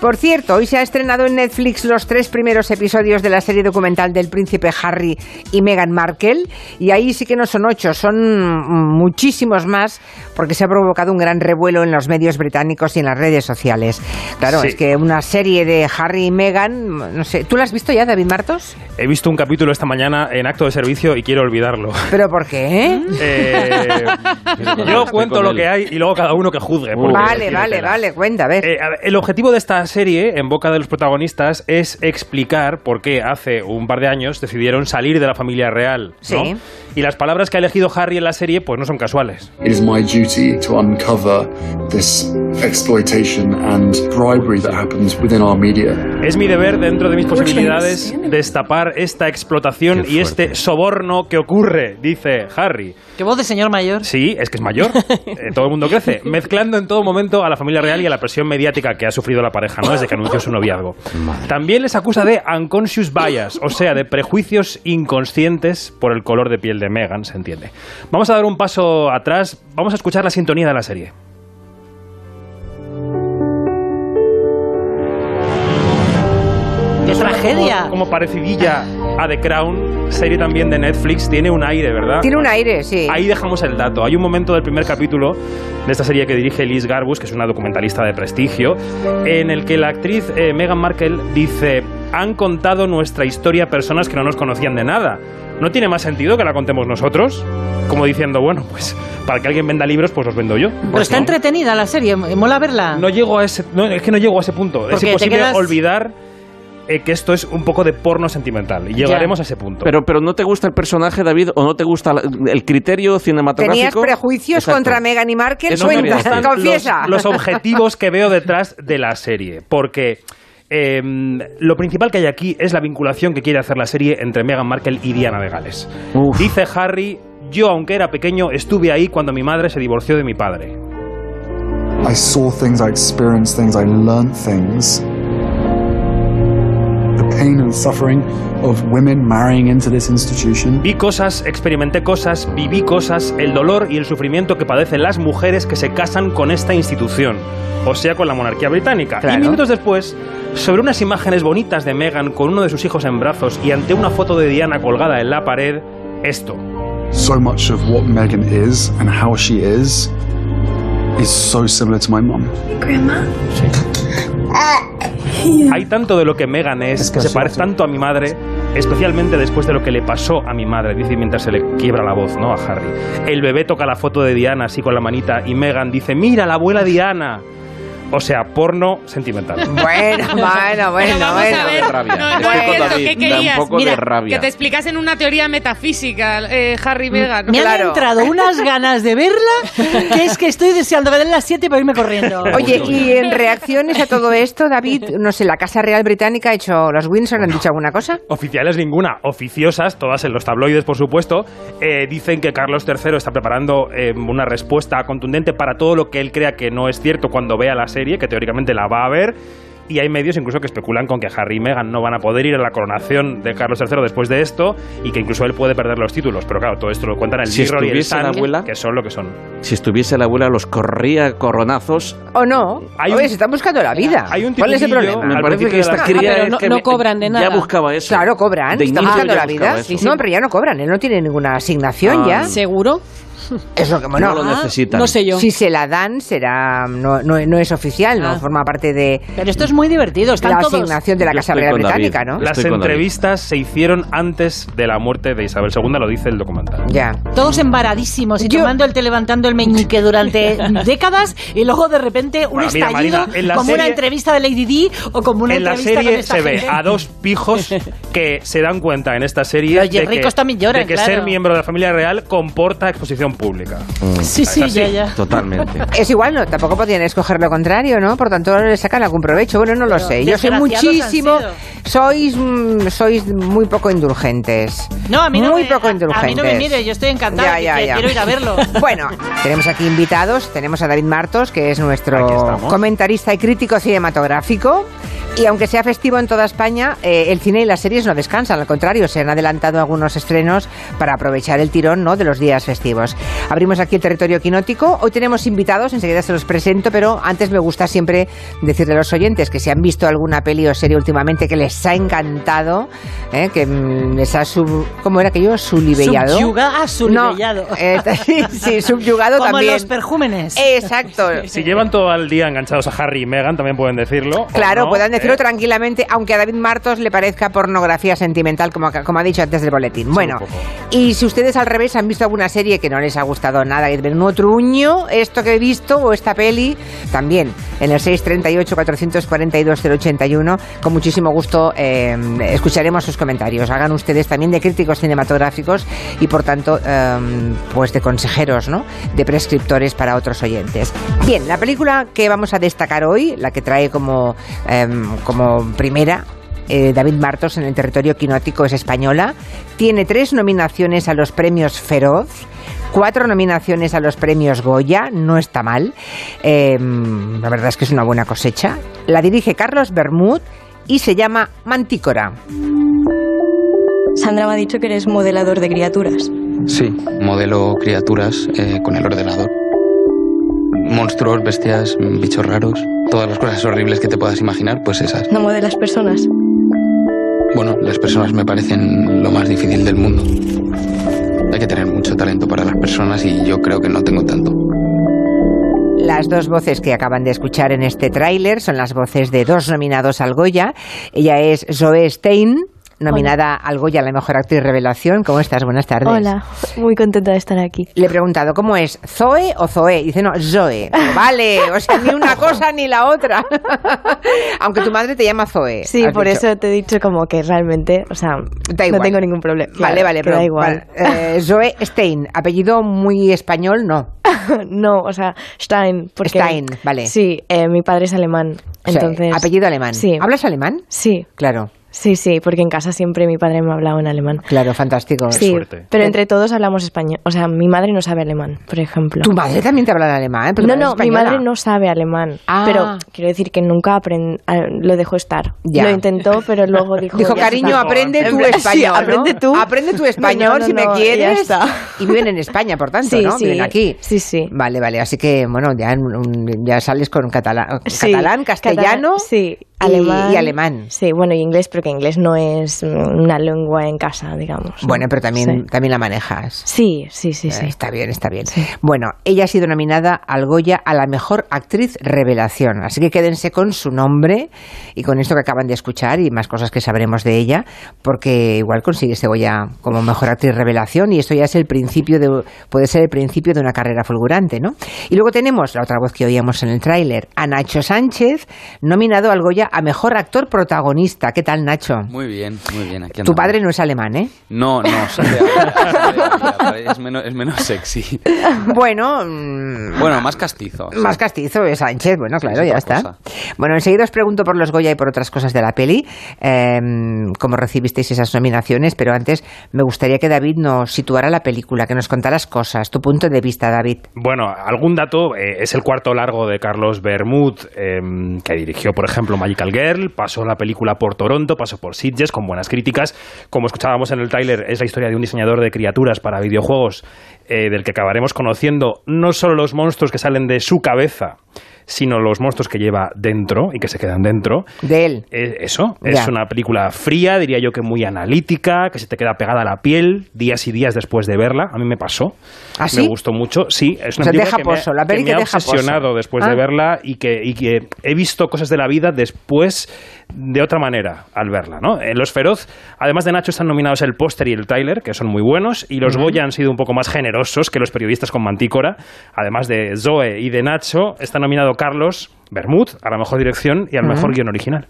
Por cierto, hoy se ha estrenado en Netflix los tres primeros episodios de la serie documental del príncipe Harry y Meghan Markle. Y ahí sí que no son ocho, son muchísimos más, porque se ha provocado un gran revuelo en los medios británicos y en las redes sociales. Claro, Sí. es que una serie de Harry y Meghan, no sé, ¿tú la has visto ya, David Martos? He visto un capítulo esta mañana en acto de servicio y quiero olvidarlo. ¿Pero por qué? Eh, yo cuento lo que hay y luego cada uno que juzgue. Vale, vale, vale, cuenta, a ver. Eh, a ver, el objetivo de esta serie, en boca de los protagonistas, es explicar por qué hace un par de años decidieron salir de la familia real. ¿no? Sí. Y las palabras que ha elegido Harry en la serie, pues no son casuales. It is my duty to uncover this exploitation and bribery that happens within our media. Es mi deber, dentro de mis posibilidades, destapar esta explotación y este soborno que ocurre, dice Harry. ¿Qué voz de señor mayor? Sí, es que es mayor. Eh, todo el mundo crece. Mezclando en todo momento a la familia real y a la presión mediática que ha sufrido la pareja, ¿no? Desde que anunció su noviazgo. También les acusa de unconscious bias, o sea, de prejuicios inconscientes por el color de piel de Meghan, se entiende. Vamos a dar un paso atrás. Vamos a escuchar la sintonía de la serie. Tragedia! Como, como parecidilla a The Crown, serie también de Netflix, tiene un aire, ¿verdad? Tiene un aire, sí. Ahí dejamos el dato. Hay un momento del primer capítulo de esta serie que dirige Liz Garbus, que es una documentalista de prestigio, en el que la actriz eh, Meghan Markle dice: Han contado nuestra historia a personas que no nos conocían de nada. ¿No tiene más sentido que la contemos nosotros? Como diciendo, bueno, pues para que alguien venda libros, pues los vendo yo. Pero Pues está no. entretenida la serie, mola verla. No llego a ese, no, es que no llego a ese punto. Es Porque te imposible quedas- olvidar eh, que esto es un poco de porno sentimental. Y llegaremos a ese punto. Pero, pero ¿no te gusta el personaje, David, o no te gusta la- el criterio cinematográfico? ¿Tenías prejuicios Exacto. contra Meghan y Markle? No, confiesa. Los, los objetivos que veo detrás de la serie. Porque eh, lo principal que hay aquí es la vinculación que quiere hacer la serie entre Meghan Markle y Diana de Gales. Uf. Dice Harry, yo aunque era pequeño estuve ahí cuando mi madre se divorció de mi padre. I saw things, I experienced things, I learned things. Pain and suffering of women marrying into this institution. Vi cosas, experimenté cosas, viví cosas, el dolor y el sufrimiento que padecen las mujeres que se casan con esta institución, o sea, con la monarquía británica. Claro. Y minutos después, sobre unas imágenes bonitas de Meghan con uno de sus hijos en brazos y ante una foto de Diana colgada en la pared, esto. So much of what Meghan is and how she is is so similar to my mum. Hay tanto de lo que Meghan es, que se parece tanto a mi madre, especialmente después de lo que le pasó a mi madre, dice mientras se le quiebra la voz, ¿no? A Harry. El bebé toca la foto de Diana así con la manita y Meghan dice, mira, la abuela Diana. O sea, porno sentimental. Bueno, bueno, bueno, vamos bueno. a ver, de rabia. no, no Estoy con entiendo, David, ¿qué da un querías? poco Mira, de rabia. Que te explicasen una teoría metafísica, eh, Harry Meghan. Me han entrado unas ganas de verla que es que estoy deseando ver las 7 para irme corriendo. Oye, y en reacciones a todo esto, David, no sé, la Casa Real Británica ha hecho, los Windsor han dicho alguna cosa. Oficiales ninguna, oficiosas, todas en los tabloides, por supuesto, eh, dicen que Carlos III está preparando eh, una respuesta contundente para todo lo que él crea que no es cierto cuando vea la serie, que teóricamente la va a ver. Y hay medios incluso que especulan con que Harry y Meghan no van a poder ir a la coronación de Carlos III después de esto y que incluso él puede perder los títulos. Pero claro, todo esto lo cuentan el Si Mirror y el estuviese la Sun, abuela- que son lo que son. Si estuviese la abuela, los corría coronazos. ¿O no? Hay Oye, un- se están buscando la vida. Hay un ¿Cuál es el problema? Me parece que esta la- cría Ah, pero es no- que no cobran de Ya nada. buscaba eso. Claro, cobran, De están buscando ya la vida. buscaba eso. No, pero ya no cobran, él no tiene ninguna asignación Ah. ya. ¿Seguro? Es lo que, bueno, No lo Ah, necesitan. No sé yo. si se la dan, será no, no, no es oficial, no Ah. forma parte de Pero esto es muy divertido, están la todos... asignación de la Yo Casa Real con David. Británica, ¿no? Las con entrevistas se hicieron antes de la muerte de Isabel II, lo dice el documental. Ya. Todos embaradísimos y Yo- tomando el té, levantando el meñique durante décadas y luego de repente un Bueno, mira, estallido Marina, en la como una serie- entrevista de Lady Di o como una en la entrevista con serie esta se ve gente. a dos pijos que se dan cuenta en esta serie Los de que, ricos también lloran, de que claro. ser miembro de la familia real comporta exposición pública. Sí, sí, así. ya, ya. Totalmente. Es igual, no, tampoco podían escoger lo contrario, ¿no? Por tanto, le sacan algún provecho. Bueno, no lo sé. Yo soy muchísimo. Sois, mm, sois muy poco indulgentes. No, a mí no muy me, poco a- indulgentes. A, mí no me mire, yo estoy encantada, Ya, ya, ya. quiero ir a verlo. Bueno, tenemos aquí invitados. Tenemos a David Martos, que es nuestro comentarista y crítico cinematográfico. Y aunque sea festivo en toda España, eh, el cine y las series no descansan, al contrario, se han adelantado algunos estrenos para aprovechar el tirón ¿no? de los días festivos. Abrimos aquí el territorio quinótico. Hoy tenemos invitados, enseguida se los presento, pero antes me gusta siempre decirle a los oyentes que si han visto alguna peli o serie últimamente que les ha encantado, ¿eh? que mm, les ha sub... ¿Cómo era aquello? Sulibellado. Subyuga- ah, sulibellado. No, eh, sí, sí, subyugado Como también. los perjúmenes. Exacto. Si llevan todo el día enganchados a Harry y Meghan, también pueden decirlo. Claro, no, puedan decirlo ¿eh? tranquilamente, aunque a David Martos le parezca pornografía sentimental, como, como ha dicho antes del boletín. Bueno, y si ustedes al revés han visto alguna serie que no les ha gustado nada, ven un truño, esto que he visto o esta peli, también en el 638-442-081, con muchísimo gusto eh, escucharemos sus comentarios. Hagan ustedes también de críticos cinematográficos y, por tanto, eh, pues de consejeros, ¿no? De prescriptores para otros oyentes. Bien, la película que vamos a destacar hoy, la que trae como, eh, como primera eh, David Martos en el territorio quinótico es española. Tiene tres nominaciones a los premios Feroz, cuatro nominaciones a los premios Goya, no está mal. Eh, la verdad es que es una buena cosecha. La dirige Carlos Bermud y se llama Mantícora. Sandra me ha dicho que eres modelador de criaturas. Sí, modelo criaturas eh, con el ordenador. Monstruos, bestias, bichos raros, todas las cosas horribles que te puedas imaginar, pues esas. No modelas personas. Bueno, las personas me parecen lo más difícil del mundo. Hay que tener mucho talento para las personas y yo creo que no tengo tanto. Las dos voces que acaban de escuchar en este tráiler son las voces de dos nominados al Goya. Ella es Zoe Stein, nominada al Goya a la mejor actriz revelación. ¿Cómo estás? Buenas tardes. Hola, muy contenta de estar aquí. Le he preguntado, ¿cómo es? ¿Zoe o Zoe? Dice, no, Zoe. Vale, o sea, ni una cosa ni la otra. Aunque tu madre te llama Zoe. Sí, por dicho. eso te he dicho como que realmente, o sea, Da no tengo ningún problema. Vale, vale, pero da igual. vale. Eh, Zoe Stein, apellido muy español, no. no, o sea, Stein. Porque, Stein, vale. Sí, eh, mi padre es alemán. O sea, Entonces. apellido alemán. Sí. ¿Hablas alemán? Sí, Claro, sí, sí, porque en casa siempre mi padre me ha hablado en alemán. claro, fantástico. Sí, suerte. pero entre todos hablamos español. O sea, mi madre no sabe alemán, por ejemplo. ¿Tu madre también te habla en alemán? ¿Tu No, no, mi madre no sabe alemán. Ah. Pero quiero decir que nunca aprend- lo dejó estar. Ya. Lo intentó, pero luego dijo. Dijo, "Ya cariño, está". aprende En tu español. aprende tú. Aprende tu español No, no, si me no, ya quieres. está. Y viven en España, por tanto, Sí, ¿no? sí. Viven aquí. Sí, sí. Vale, vale. Así que, bueno, ya, un- ya sales con catalán, Sí, catalán castellano catalán, sí, y- alemán. y alemán. Sí, bueno, y inglés, porque inglés no es una lengua en casa, digamos. ¿no? Bueno, pero también, Sí. también la manejas. Sí, sí, sí, sí. Eh, Está bien, está bien. Bueno, ella ha sido nominada al Goya a la mejor actriz revelación. Así que quédense con su nombre y con esto que acaban de escuchar y más cosas que sabremos de ella, porque igual consigue ese Goya como mejor actriz revelación y esto ya es el principio de, puede ser el principio de una carrera fulgurante, ¿no? Y luego tenemos la otra voz que oíamos en el tráiler, a Nacho Sánchez, nominado al Goya a mejor actor protagonista. ¿Qué tal, Nacho? Muy bien, muy bien. Aquí Tu padre no es alemán, ¿eh? No, no, soy de Ávila, soy de Ávila, es menos, es menos sexy. Bueno, mm, Bueno, más castizo. sí. Más castizo es Sánchez, bueno, claro, es ya está. cosa. Bueno, enseguida os pregunto por los Goya y por otras cosas de la peli, eh, cómo recibisteis esas nominaciones, pero antes me gustaría que David nos situara la película, que nos contaras cosas, tu punto de vista, David. Bueno, algún dato, eh, es el cuarto largo de Carlos Bermud, eh, que dirigió, por ejemplo, Magical Girl, pasó la película por Toronto, pasó por Sitges, con buenas críticas. Como escuchábamos en el tráiler, es la historia de un diseñador de criaturas para videojuegos, eh, del que acabaremos conociendo no solo los monstruos que salen de su cabeza, sino los monstruos que lleva dentro y que se quedan dentro. De él. Eh, Eso, Ya. es una película fría, diría yo que muy analítica, que se te queda pegada a la piel días y días después de verla. A mí me pasó. ¿Ah, sí? Me gustó mucho. Sí, es O una sea, película que me, pozo, la que me ha pozo. obsesionado después Ah. de verla y que, y que he visto cosas de la vida después de otra manera al verla. ¿no? En Los Feroz, además de Nacho, están nominados el póster y el tráiler, que son muy buenos, y los Goya han sido un poco más generosos que los periodistas con Mantícora. Además de Zoe y de Nacho, está nominado Carlos Bermud a la mejor dirección y al mejor guion original.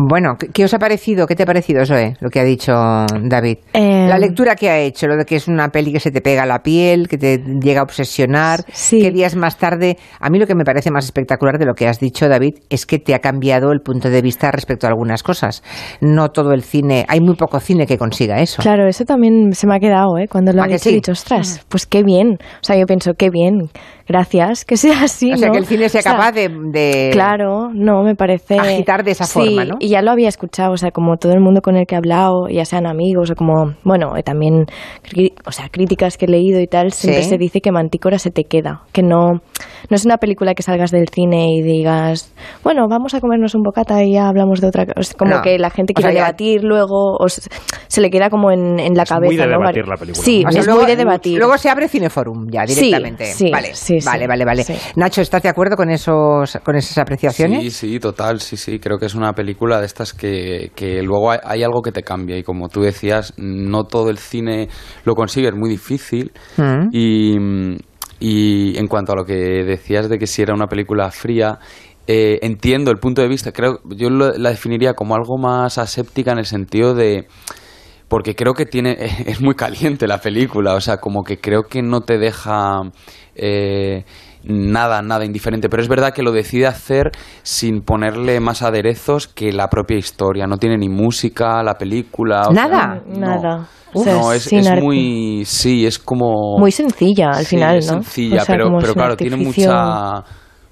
Bueno, ¿qué, os ha parecido? ¿Qué te ha parecido, Zoe, lo que ha dicho David? Eh, La lectura que ha hecho, lo de que es una peli que se te pega a la piel, que te llega a obsesionar, Sí. que días más tarde... A mí lo que me parece más espectacular de lo que has dicho, David, es que te ha cambiado el punto de vista respecto a algunas cosas. No todo el cine... Hay muy poco cine que consiga eso. Claro, eso también se me ha quedado, ¿eh? Cuando lo ¿A he que dicho, he dicho, ostras, pues qué bien. O sea, yo pienso, qué bien, gracias, que sea así, o sea, que el cine sea O sea, capaz de... de- Claro, no, me parece... Agitar de esa Sí, forma, ¿no? Y ya lo había escuchado, o sea, como todo el mundo con el que he hablado, ya sean amigos o como, bueno, eh, también, o sea, críticas que he leído y tal, siempre Sí. se dice que Mantícora se te queda, que no, no es una película que salgas del cine y digas, bueno, vamos a comernos un bocata y ya hablamos de otra cosa, Es como No. que la gente O sea, quiere ya- debatir luego, o se, se le queda como en, en la Es cabeza, muy de ¿no? debatir la película. Sí, O sea, es luego, muy de debatir. Luego se abre Cineforum ya directamente. sí, vale, sí, sí. vale, vale, vale. Sí. Nacho, ¿estás de acuerdo con esos, con esas apreciaciones? Sí, sí, total, sí, sí. Creo que es una película de estas que, que luego hay, hay algo que te cambia y como tú decías, no todo el cine lo consigue, es muy difícil. Mm. Y, y en cuanto a lo que decías de que si era una película fría, eh, entiendo el punto de vista. Creo, yo lo- la definiría como algo más aséptica en el sentido de porque creo que tiene es muy caliente la película, o sea, como que creo que no te deja eh, nada, nada indiferente, pero es verdad que lo decide hacer sin ponerle más aderezos que la propia historia, no tiene ni música, la película, o sea, Nada. no. Nada. Uf, no, es, muy, sí, es como Muy sencilla al Sí, final, es ¿no? sencilla, O sea, pero, pero claro, tiene mucha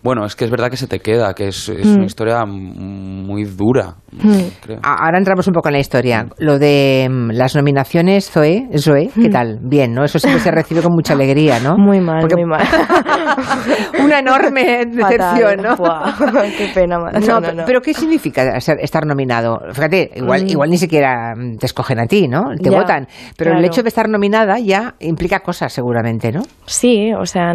bueno, es que es verdad que se te queda, que es, es Mm. una historia muy dura, Mm. creo. Ahora entramos un poco en la historia. Lo de mm, las nominaciones, Zoe, Zoe, ¿qué tal? Bien, ¿no? Eso siempre se recibe con mucha alegría, ¿no? Muy mal, Porque- muy mal. Una enorme decepción. ¿no? Qué pena. No, No, no, no. pero ¿qué significa ser- estar nominado? Fíjate, igual, Mm. igual ni siquiera te escogen a ti, ¿no? Te Ya, votan. Pero el hecho de estar nominada ya implica cosas, seguramente, ¿no? Sí, o sea,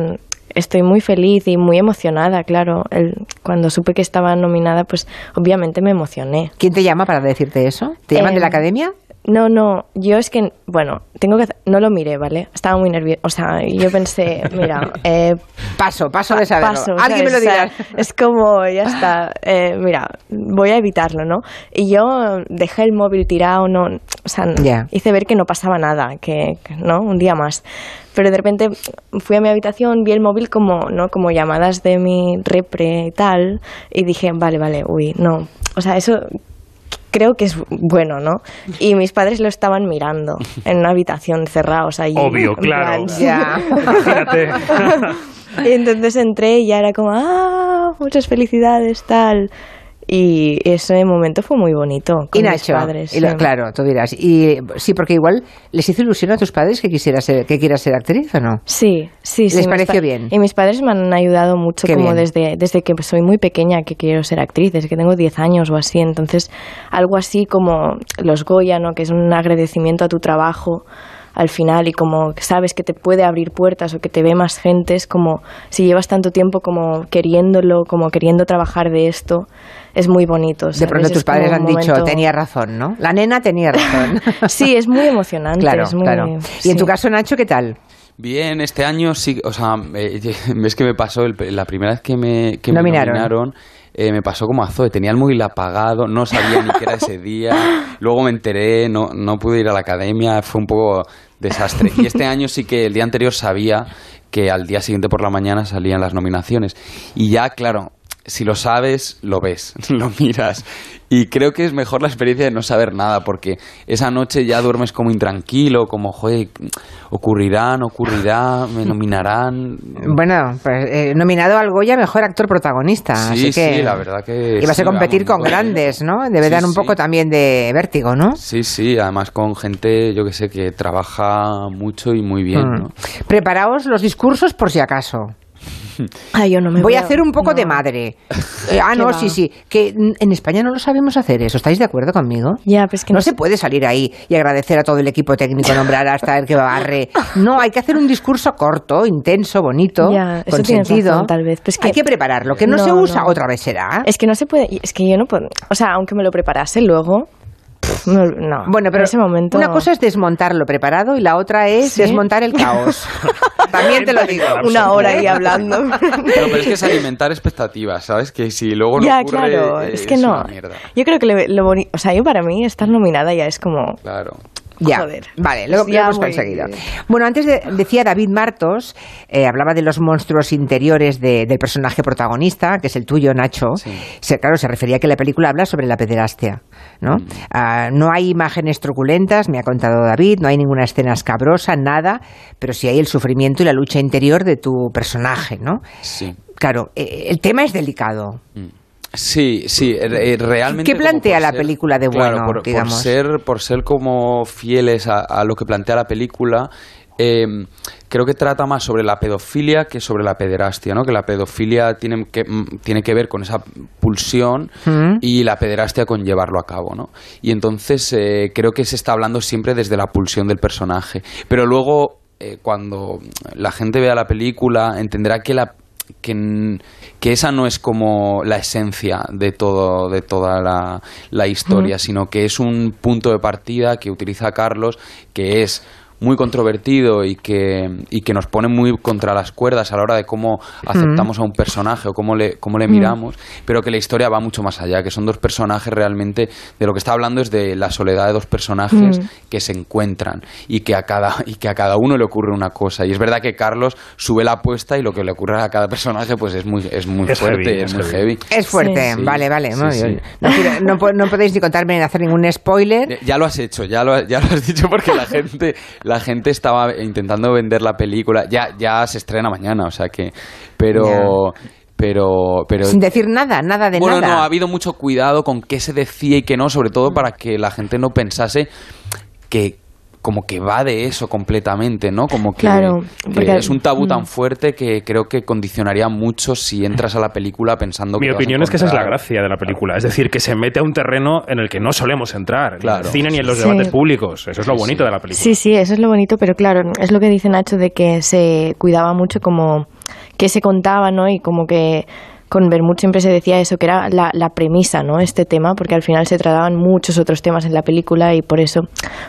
estoy muy feliz y muy emocionada, claro. El- cuando supe que estaba nominada, pues obviamente me emocioné. ¿Quién te llama para decirte eso? ¿Te llaman de la academia? No, no, yo es que, bueno, tengo que, no lo miré, ¿vale? Estaba muy nerviosa, o sea, yo pensé, mira, eh, Paso, paso de saberlo. paso, Alguien me lo dirá. es como, ya está, eh, mira, voy a evitarlo, ¿no? Y yo dejé el móvil tirado, no, o sea, hice ver que no pasaba nada, que, ¿no? Un día más. Pero de repente fui a mi habitación, vi el móvil como, ¿no? Como llamadas de mi repre y tal, y dije, vale, vale, uy, no. O sea, eso creo que es bueno, ¿no? Y mis padres lo estaban mirando en una habitación cerrados ahí. Obvio, en claro. Ya. Imagínate. Y entonces entré y ya era como, ah, muchas felicidades, tal. Y ese momento fue muy bonito con Y mis Nacho, padres. y lo- sí. claro, tú dirás. Y sí, porque igual les hizo ilusión a tus padres que quisiera ser, que quieras ser actriz o no. Sí, sí, sí. ¿Les pareció pa- bien? Y mis padres me han ayudado mucho Qué como bien. desde, desde que soy muy pequeña que quiero ser actriz, desde que tengo 10 años o así. Entonces, algo así como los Goya, ¿no? Que es un agradecimiento a tu trabajo al final y como sabes que te puede abrir puertas o que te ve más gente, es como si llevas tanto tiempo como queriéndolo, como queriendo trabajar de esto, es muy bonito. De pronto Es tus padres han dicho, momento- tenía razón, ¿no? La nena tenía razón. Sí, es muy emocionante. claro, es muy- claro. Y en tu caso, Nacho, ¿qué tal? Bien, este año sí, o sea, eh, es que me pasó, el- la primera vez que me, que me Nominaron. Eh, me pasó como a Zoe, tenía el móvil apagado, no sabía ni qué era ese día, luego me enteré, no, no pude ir a la academia, fue un poco desastre. Y este año sí que el día anterior sabía que al día siguiente por la mañana salían las nominaciones. Y ya, claro, si lo sabes, lo ves, lo miras. Y creo que es mejor la experiencia de no saber nada, porque esa noche ya duermes como intranquilo, como, joder, ocurrirán, ocurrirá, me nominarán. Bueno, pues, eh, nominado al Goya Mejor Actor Protagonista. Sí, así que sí, la verdad que. Ibas sí, a competir vamos, con grandes, ¿no? Debe Sí, dar un poco también de vértigo, ¿no? Sí, sí, además con gente, yo que sé, que trabaja mucho y muy bien, Mm. ¿no? Preparaos los discursos por si acaso. Ay, yo no me Voy a hacer un poco no. de madre. Eh, ah, ¿Qué no, va? sí, sí. Que en España no lo sabemos hacer eso. ¿Estáis de acuerdo conmigo? Ya, pues que no, no, se puede salir ahí y agradecer a todo el equipo técnico, nombrar hasta el que barre. No, hay que hacer un discurso corto, intenso, bonito, Ya, con sentido. razón, tal vez. Pues que- hay que prepararlo. Que no, No, se usa, otra vez será. Es que no se puede. Es que yo no puedo. O sea, aunque me lo preparase luego. No, no. Bueno, pero en ese momento. una cosa es desmontar lo preparado y la otra es ¿Sí? desmontar el caos. también te lo digo. Una hora ahí hablando. No, pero es que es alimentar expectativas, ¿sabes? Que si luego no ya, ocurre, claro, es que no. una mierda. Yo creo que le- lo bonito, o sea, yo para mí estar nominada ya es como, Claro. Ya, Joder. vale, lo, lo hemos conseguido. Bueno, antes de- decía David Martos, eh, hablaba de los monstruos interiores de- del personaje protagonista, que es el tuyo, Nacho. Sí. Se, claro, se refería a que la película habla sobre la pederastia, ¿no? Mm. Ah, no hay imágenes truculentas, me ha contado David, no hay ninguna escena escabrosa, nada, pero sí hay el sufrimiento y la lucha interior de tu personaje, ¿no? Sí. Claro, eh, el tema es delicado. Sí, sí, eh, eh, realmente. ¿Qué plantea por la ser- película de claro, bueno, por, por digamos? ser, por ser como fieles a, a lo que plantea la película, eh, creo que trata más sobre la pedofilia que sobre la pederastia, ¿no? Que la pedofilia tiene que, tiene que ver con esa pulsión Mm. y la pederastia con llevarlo a cabo, ¿no? Y entonces eh, creo que se está hablando siempre desde la pulsión del personaje. Pero luego, eh, cuando la gente vea la película, entenderá que la que, que esa no es como la esencia de todo de toda la, la historia, sino que es un punto de partida que utiliza Carlos, que es muy controvertido y que, y que nos pone muy contra las cuerdas a la hora de cómo aceptamos a un personaje o cómo le, cómo le miramos, pero que la historia va mucho más allá, que son dos personajes realmente, de lo que está hablando es de la soledad de dos personajes que se encuentran y que, a cada, y que a cada uno le ocurre una cosa. Y es verdad que Carlos sube la apuesta y lo que le ocurre a cada personaje pues es muy, es muy Es fuerte, heavy, es es muy heavy. heavy. Es fuerte, Sí. vale, vale. Sí, no, sí. no no no podéis ni contarme ni hacer ningún spoiler. Ya lo has hecho, ya lo, ya lo has dicho porque la gente, la gente estaba intentando vender la película. Ya, ya se estrena mañana, o sea que, pero, pero, pero. Sin decir nada, nada de bueno, nada. no, ha habido mucho cuidado con qué se decía y qué no, sobre todo para que la gente no pensase que como que va de eso completamente, ¿no? Como que, Claro, que porque- es un tabú mm. tan fuerte que creo que condicionaría mucho si entras a la película pensando que Mi vas a opinión es que esa es la gracia de la película. Es decir, que se mete a un terreno en el que no solemos entrar. En el cine ni en los Sí. debates públicos. Eso es lo bonito de la película. Sí, sí, eso es lo bonito, pero claro, es lo que dice Nacho de que se cuidaba mucho como que se contaba, ¿no? Y como que con Bermud siempre se decía eso, que era la, la premisa, ¿no? Este tema, porque al final se trataban muchos otros temas en la película y por eso,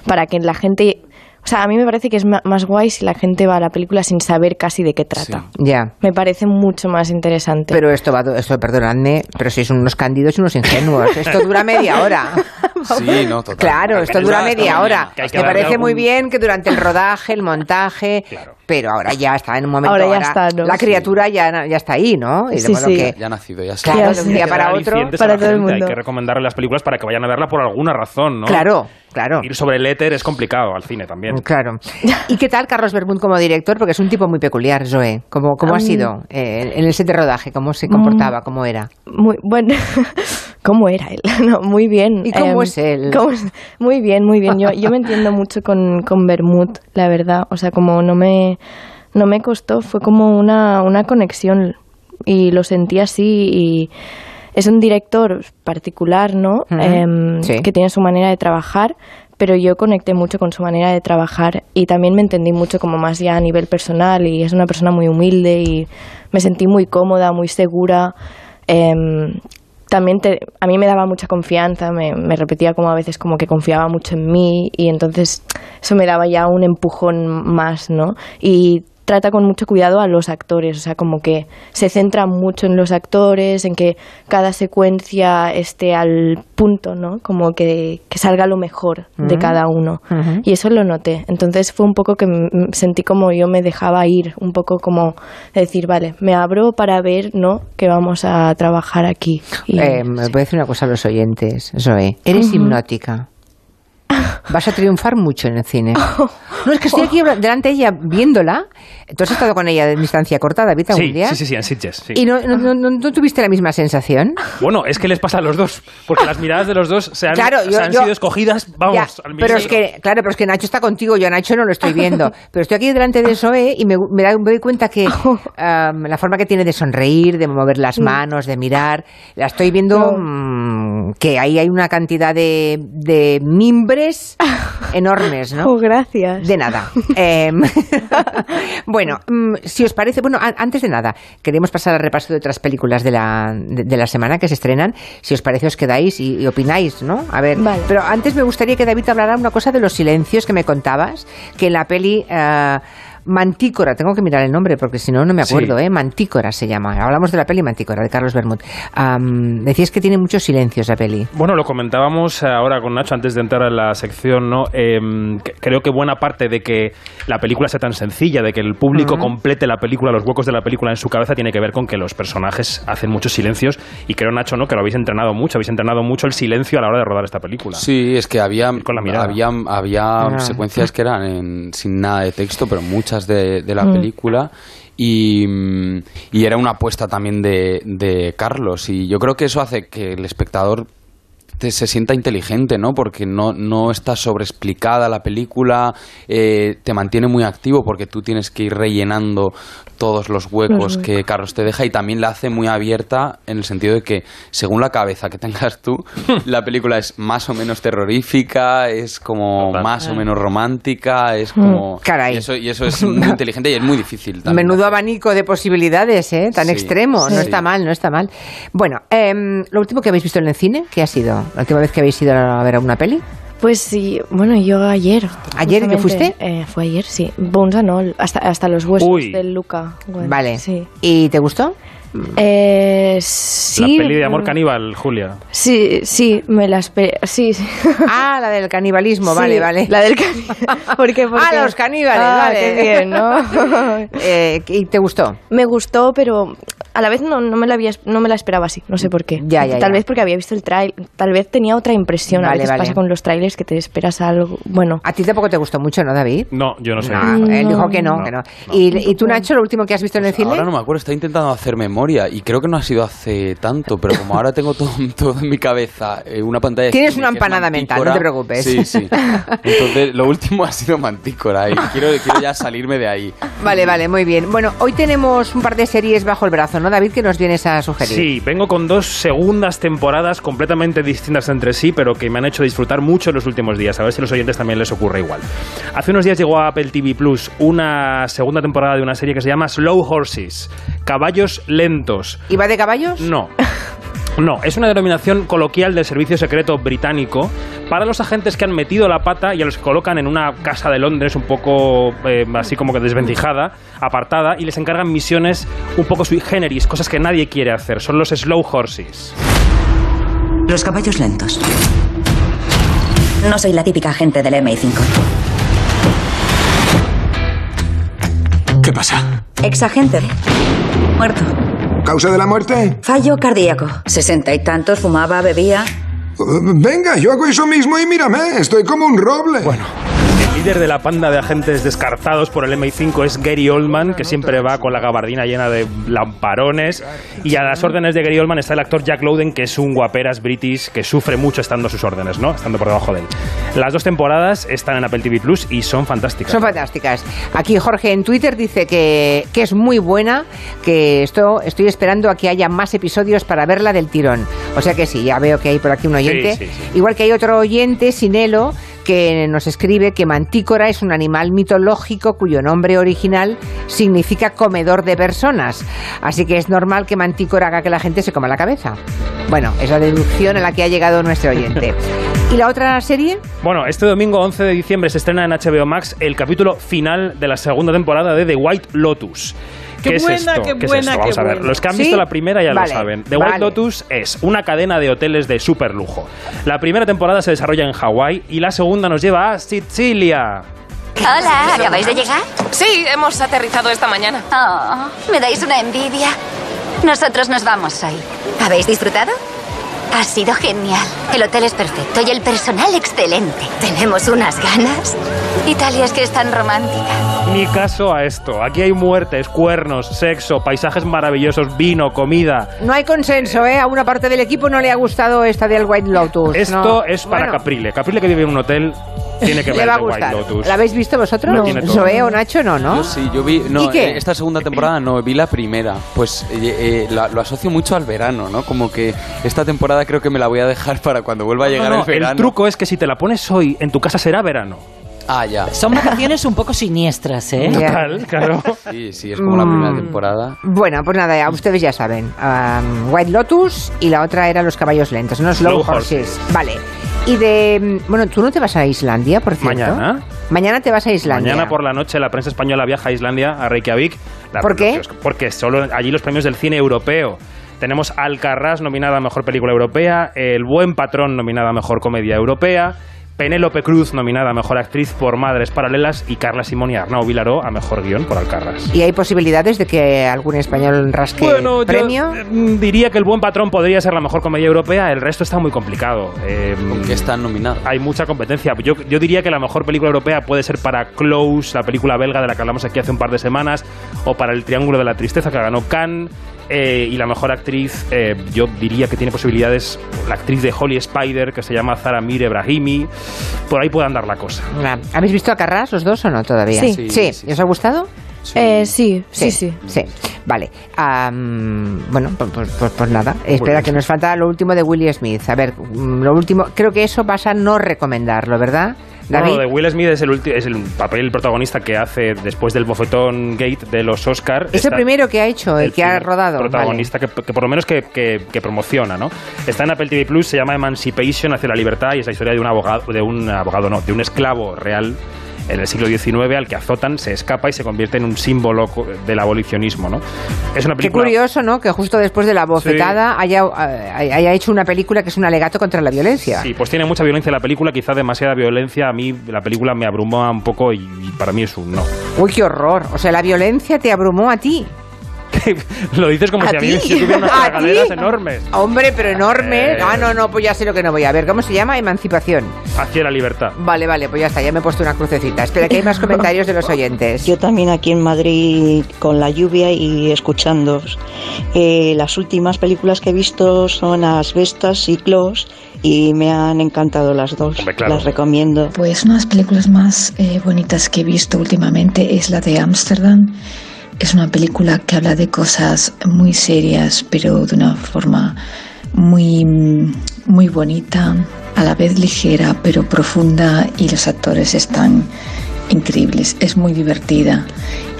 para que la gente... O sea, a mí me parece que es más guay si la gente va a la película sin saber casi de qué trata. Ya. Me parece mucho más interesante. Pero esto va, esto, perdonadme, pero sois unos cándidos y unos ingenuos. Esto dura media hora. Sí, no, total. Claro, esto Dura media hora. Me parece muy bien que durante el rodaje, el montaje, Claro. Pero ahora ya está en un momento. Ahora ya está, ¿no? La criatura ya, ya está ahí, ¿no? Y de Sí, modo sí. que- Ya ha nacido, ya está. Claro, de un día para otro. para todo el mundo. Hay que recomendarle las películas para que vayan a verla por alguna razón, ¿no? Claro, claro. Ir sobre el éter es complicado al cine también. Claro. ¿Y qué tal Carlos Bermud como director? Porque es un tipo muy peculiar, Zoe. ¿Cómo, cómo ha sido eh, en el set de rodaje? ¿Cómo se comportaba? ¿Cómo era? Muy bueno. ¿Cómo era él? No, muy bien. ¿Y cómo Em, es él? ¿cómo es? Muy bien, muy bien. Yo, yo me entiendo mucho con, con Bermud, la verdad. O sea, como no me, no me costó, fue como una, una conexión y lo sentí así y es un director particular, ¿no? Em, sí. Que tiene su manera de trabajar, pero yo conecté mucho con su manera de trabajar y también me entendí mucho como más ya a nivel personal y es una persona muy humilde y me sentí muy cómoda, muy segura. Em, también te- a mí me daba mucha confianza, me, me repetía como a veces como que confiaba mucho en mí y entonces eso me daba ya un empujón más, ¿no? Y trata con mucho cuidado a los actores, o sea, como que se centra mucho en los actores, en que cada secuencia esté al punto, ¿no? Como que, que salga lo mejor de Mm. cada uno. Y eso lo noté. Entonces fue un poco que sentí como yo me dejaba ir, un poco como decir, vale, me abro para ver, ¿no? Que vamos a trabajar aquí. Y- Eh, me voy a decir una cosa a los oyentes, Zoe. Eres hipnótica. Vas a triunfar mucho en el cine. No, es que estoy aquí delante de ella viéndola. ¿Tú has estado con ella de distancia corta, David, algún Sí, día? sí, sí, sí, en Sitges. sí. ¿Y no, no, no- no- tuviste la misma sensación? Bueno, es que les pasa a los dos, porque las miradas de los dos se han, Claro, yo- se han yo- sido escogidas, vamos, Ya, al pero es que, claro, pero es que Nacho está contigo, yo a Nacho no lo estoy viendo. Pero estoy aquí delante de Zoe y me, me da- me doy cuenta que am, la forma que tiene de sonreír, de mover las manos, de mirar, la estoy viendo mm, que ahí hay una cantidad de, de mimbres enormes, ¿no? Oh, gracias. De nada. Em, bueno, mm, si os parece, bueno, antes de nada, queremos pasar al repaso de otras películas de la, de, de la semana que se estrenan. Si os parece, os quedáis y, y opináis, ¿no? A ver, Vale. pero antes me gustaría que David hablara una cosa de los silencios que me contabas, que en la peli... eh, Mantícora, tengo que mirar el nombre porque si no, no me acuerdo, Sí. ¿eh? Mantícora se llama. Hablamos de la peli Mantícora, de Carlos Bermud. Decías que tiene muchos silencios la peli. Bueno, lo comentábamos ahora con Nacho antes de entrar en la sección, ¿no? Em, que- creo que buena parte de que la película sea tan sencilla, de que el público complete la película, los huecos de la película en su cabeza, tiene que ver con que los personajes hacen muchos silencios. Y creo, Nacho, ¿no? Que lo habéis entrenado mucho, habéis entrenado mucho el silencio a la hora de rodar esta película. Sí, es que había, Con la mirada. había, había Ah. secuencias que eran en- sin nada de texto, pero muchas de, de la Mm. película. Y, mm, y era una apuesta también de, de Carlos. Y yo creo que eso hace que el espectador te- se sienta inteligente, ¿no? Porque no, no está sobreexplicada la película, eh, te mantiene muy activo porque tú tienes que ir rellenando todos los huecos Los que Carlos te deja y también la hace muy abierta en el sentido de que según la cabeza que tengas tú, la película es más o menos terrorífica, es como Total. más o menos romántica, es como... Caray. Y eso, y eso es muy inteligente y es muy difícil también. Menudo abanico de posibilidades, ¿eh? Tan Sí. extremo. No está mal, no está mal. Bueno, em, lo último que habéis visto en el cine, ¿qué ha sido? ¿La última vez que habéis ido a ver una peli? Pues sí, bueno, yo ayer. ¿Ayer que fuiste? eh, fue ayer, sí. Bones and All, hasta, hasta los huesos Uy. del Luca. Bueno, vale. Sí. ¿Y te gustó? Eh, sí. la peli de amor mm, caníbal, Julia. Sí, sí, me la esperé. Sí, sí. Ah, la del canibalismo, Sí, vale, vale. La del caníbal. ¿Por qué? Porque- Ah, los caníbales, Ah, vale. qué bien, ¿no? Eh, ¿Y te gustó? me gustó, pero a la vez no, no, me la había, no me la esperaba así. No sé por qué. Ya, ya, tal ya. vez porque había visto el trailer. Tal vez tenía otra impresión. a Vale, veces vale. pasa con los trailers que te esperas algo. Bueno, A ti tampoco te gustó mucho, ¿no, David? No, yo no sé. Ah, él dijo que no, No, que no. no. ¿Y, y tú, Nacho, lo último que has visto en el cine? Ahora no me acuerdo, estaba intentando hacer memoria y creo que no ha sido hace tanto, pero como ahora tengo todo, todo en mi cabeza, eh, una pantalla... de Tienes una empanada mental, no te preocupes. Sí, sí. Entonces, lo último ha sido Mantícora y quiero, quiero ya salirme de ahí. Vale, vale, muy bien. Bueno, hoy tenemos un par de series bajo el brazo, ¿no, David? Que nos vienes a sugerir. Sí, vengo con dos segundas temporadas completamente distintas entre sí, pero que me han hecho disfrutar mucho en los últimos días. A ver si a los oyentes también les ocurre igual. Hace unos días llegó a Apple TV Plus una segunda temporada de una serie que se llama Slow Horses, Caballos Lentos. ¿Y va de caballos? No. No, es una denominación coloquial del servicio secreto británico para los agentes que han metido la pata y a los que colocan en una casa de Londres un poco eh, así como que desvencijada, apartada, y les encargan misiones un poco sui generis, cosas que nadie quiere hacer. Son los slow horses. Los caballos lentos. No soy la típica agente del MI5. ¿Qué pasa? Exagente. Muerto. ¿Causa de la muerte? Fallo cardíaco. Sesenta y tantos, fumaba, bebía. Uh, Venga, yo hago eso mismo y mírame, estoy como un roble. Bueno, líder de la panda de agentes descartados por el MI5 es Gary Oldman, que siempre va con la gabardina llena de lamparones. Y a las órdenes de Gary Oldman está el actor Jack Lowden, que es un guaperas british que sufre mucho estando a sus órdenes, ¿no? Estando por debajo de él. Las dos temporadas están en Apple TV Plus y son fantásticas. Son fantásticas. Aquí Jorge en Twitter dice que, que es muy buena, que esto, estoy esperando a que haya más episodios para verla del tirón. O sea que sí, ya veo que hay por aquí un oyente. sí, sí. Igual que hay otro oyente, Sinelo, que nos escribe que Mantícora es un animal mitológico cuyo nombre original significa comedor de personas. Así que es normal que Mantícora haga que la gente se coma la cabeza. Bueno, es la deducción a la que ha llegado nuestro oyente. ¿Y la otra serie? Bueno, este domingo 11 de diciembre se estrena en HBO Max el capítulo final de la segunda temporada de The White Lotus. Qué es buena, esto? qué es buena, esto? Vamos qué a ver. buena. Los que han ¿Sí? visto la primera ya Vale, lo saben. The vale. White Lotus es una cadena de hoteles de super lujo. La primera temporada se desarrolla en Hawái y la segunda nos lleva a Sicilia. Hola, ¿acabáis de llegar? Sí, hemos aterrizado esta mañana. Oh, me dais una envidia. Nosotros nos vamos hoy. ¿Habéis disfrutado? Ha sido genial. El hotel es perfecto y el personal excelente. Tenemos unas ganas. Italia es que es tan romántica. Ni caso a esto. Aquí hay muertes, cuernos, sexo, paisajes maravillosos, vino, comida. No hay consenso, ¿eh? A una parte del equipo no le ha gustado esta del White Lotus. Esto no. es para Bueno, Caprile. Caprile que vive en un hotel tiene que Le ver va a The White gustar. Lotus. ¿La habéis visto vosotros? No. Tiene todo. Zoe o Nacho no, ¿no? Yo sí, yo vi. No, ¿Y qué? eh, esta segunda temporada no, vi la primera. Pues eh, eh, la- lo asocio mucho al verano, ¿no? Como que esta temporada creo que me la voy a dejar para cuando vuelva a No, llegar no, el verano. el truco es que si te la pones hoy, en tu casa será verano. Ah, ya. Son vacaciones un poco siniestras, ¿eh? Ya. Total, claro. Sí, sí, es como la primera Mm. temporada. Bueno, pues nada, ya ustedes ya saben. Um, White Lotus y la otra era Los Caballos Lentos, no Slow, Slow horses. Horses. Vale. Y de. mm, Bueno, tú no te vas a Islandia, por cierto. Mañana. Mañana te vas a Islandia. Mañana por la noche la prensa española viaja a Islandia, a Reykjavik. La- ¿Por qué? Porque solo allí los premios del cine europeo. Tenemos Alcarrás nominada a Mejor Película Europea, El Buen Patrón nominada a Mejor Comedia Europea, Penélope Cruz nominada a Mejor Actriz por Madres Paralelas y Carla Simón y Arnau Vilaró a Mejor Guión por Alcarrás. ¿Y hay posibilidades de que algún español rasque Bueno, premio? yo mm, diría que El Buen Patrón podría ser la mejor comedia europea, el resto está muy complicado. Eh, ¿Con qué están nominados? hay mucha competencia. Yo, yo diría que la mejor película europea puede ser para Close, la película belga de la que hablamos aquí hace un par de semanas, o para El Triángulo de la Tristeza, que ganó Cannes. Eh, y la mejor actriz, eh, yo diría que tiene posibilidades la actriz de Holly Spider, que se llama Zara Mir Ebrahimi. Por ahí puede andar la cosa. ¿Habéis visto a Carras los dos o no todavía? Sí. Sí. ¿Y ¿Os ha gustado? Eh, sí, sí, sí. Sí, vale. Bueno, pues, pues- pues- pues nada. Espera, que nos falta lo último de Willie Smith. A ver, mm, lo último, creo que eso vas a no recomendarlo, ¿verdad? David. de Will Smith es el, ulti- es el papel protagonista que hace después del bofetón gate de los Oscar. es el primero que ha hecho, el, el que ha rodado. protagonista que, que por lo menos que, que- que promociona, ¿no? Está en Apple TV Plus, se llama Emancipation hacia la libertad y es la historia de un abogado, de un abogado no, de un esclavo real en el siglo XIX al que azotan, se escapa y se convierte en un símbolo del abolicionismo, ¿no? Es una Qué película curioso, ¿no? Que justo después de la bofetada haya, eh, haya hecho una película que es un alegato contra la violencia. Sí, pues tiene mucha violencia la película, quizá demasiada violencia. A mí la película me abruma un poco y, y para mí es un no. Uy, qué horror. O sea, la violencia te abrumó a ti. Lo dices como ¿A si a mí ti? enormes. Hombre, pero enorme. Eh. Ah, no, no, pues ya sé lo que no voy a ver. ¿Cómo se llama? Emancipación. Hacia la libertad. Vale, vale, pues ya está, ya me he puesto una crucecita. Espera, que hay más comentarios de los oyentes. Yo también aquí en Madrid con la lluvia y escuchando. las últimas películas que he visto son Asbestas y Close y me han encantado las dos. claro. Las recomiendo. Pues una de las películas más eh, bonitas que he visto últimamente es la de Ámsterdam. Es una película que habla de cosas muy serias, pero de una forma muy, muy bonita, a la vez ligera, pero profunda, y los actores están increíbles. Es muy divertida.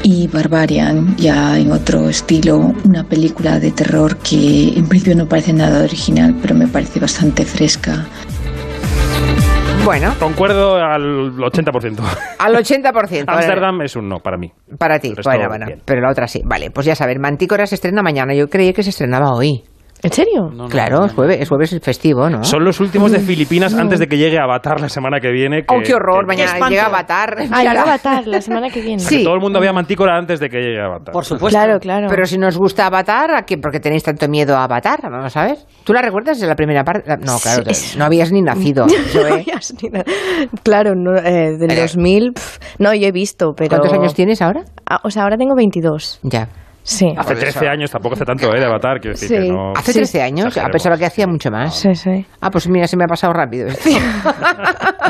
Y Barbarian, ya en otro estilo, una película de terror que en principio no parece nada original, pero me parece bastante fresca. Bueno, Concuerdo al 80%. al 80%. Amsterdam es un no para mí. Para ti, bueno, bueno, bien. pero la otra sí. Vale, pues ya saben, Mantícora se estrena mañana. Yo creí que se estrenaba hoy. ¿En serio? claro, es jueves, es jueves el festivo, ¿no? Son los últimos de Filipinas antes de que llegue Avatar la semana que viene. Que, ¡Oh, qué horror! que- Mañana llega Avatar. Ah, Mírala. llega Avatar la semana que viene. que todo el mundo vea Mantícora antes de que llegue Avatar. Por supuesto. Claro, claro. Pero si nos gusta Avatar, ¿a qué? ¿por qué tenéis tanto miedo a Avatar? Vamos a ver. ¿Tú la recuerdas de la primera parte? La- No, claro, Sí. no habías ni nacido. No habías ni nada. Claro, no, eh, del 2000. pf, no, yo he visto, pero. ¿Cuántos años tienes ahora? Ah, o sea, ahora tengo 22. Ya. Sí. Hace 13 años, tampoco hace tanto, ¿eh? De Avatar, quiero decir Sí. que no. ¿Hace 13 años? Ah, Exageremos. pensaba que hacía mucho más. Sí, sí. Ah, pues mira, se me ha pasado rápido. esto.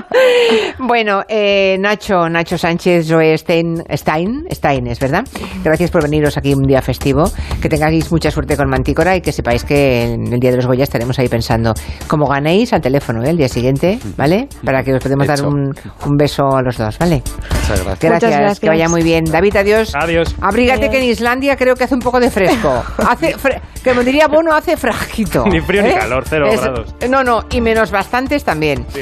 bueno, eh, Nacho, Nacho Sánchez, Joe Stein, Stein, Stein, es verdad. Gracias por veniros aquí un día festivo. Que tengáis mucha suerte con Mantícora y que sepáis que en el Día de los Goya estaremos ahí pensando. Como ganéis al teléfono ¿eh? el día siguiente, ¿vale? Para que os podemos dar Hecho. un, un beso a los dos, ¿vale? Muchas gracias. Gracias, gracias. que vaya muy bien. David, adiós. Adiós. Abrígate que en Islandia creo que hace un poco de fresco. Hace, fre- que me diría Bono, hace frajito. Ni frío ni ¿eh? calor, cero Es- grados. No, no, y menos bastantes también.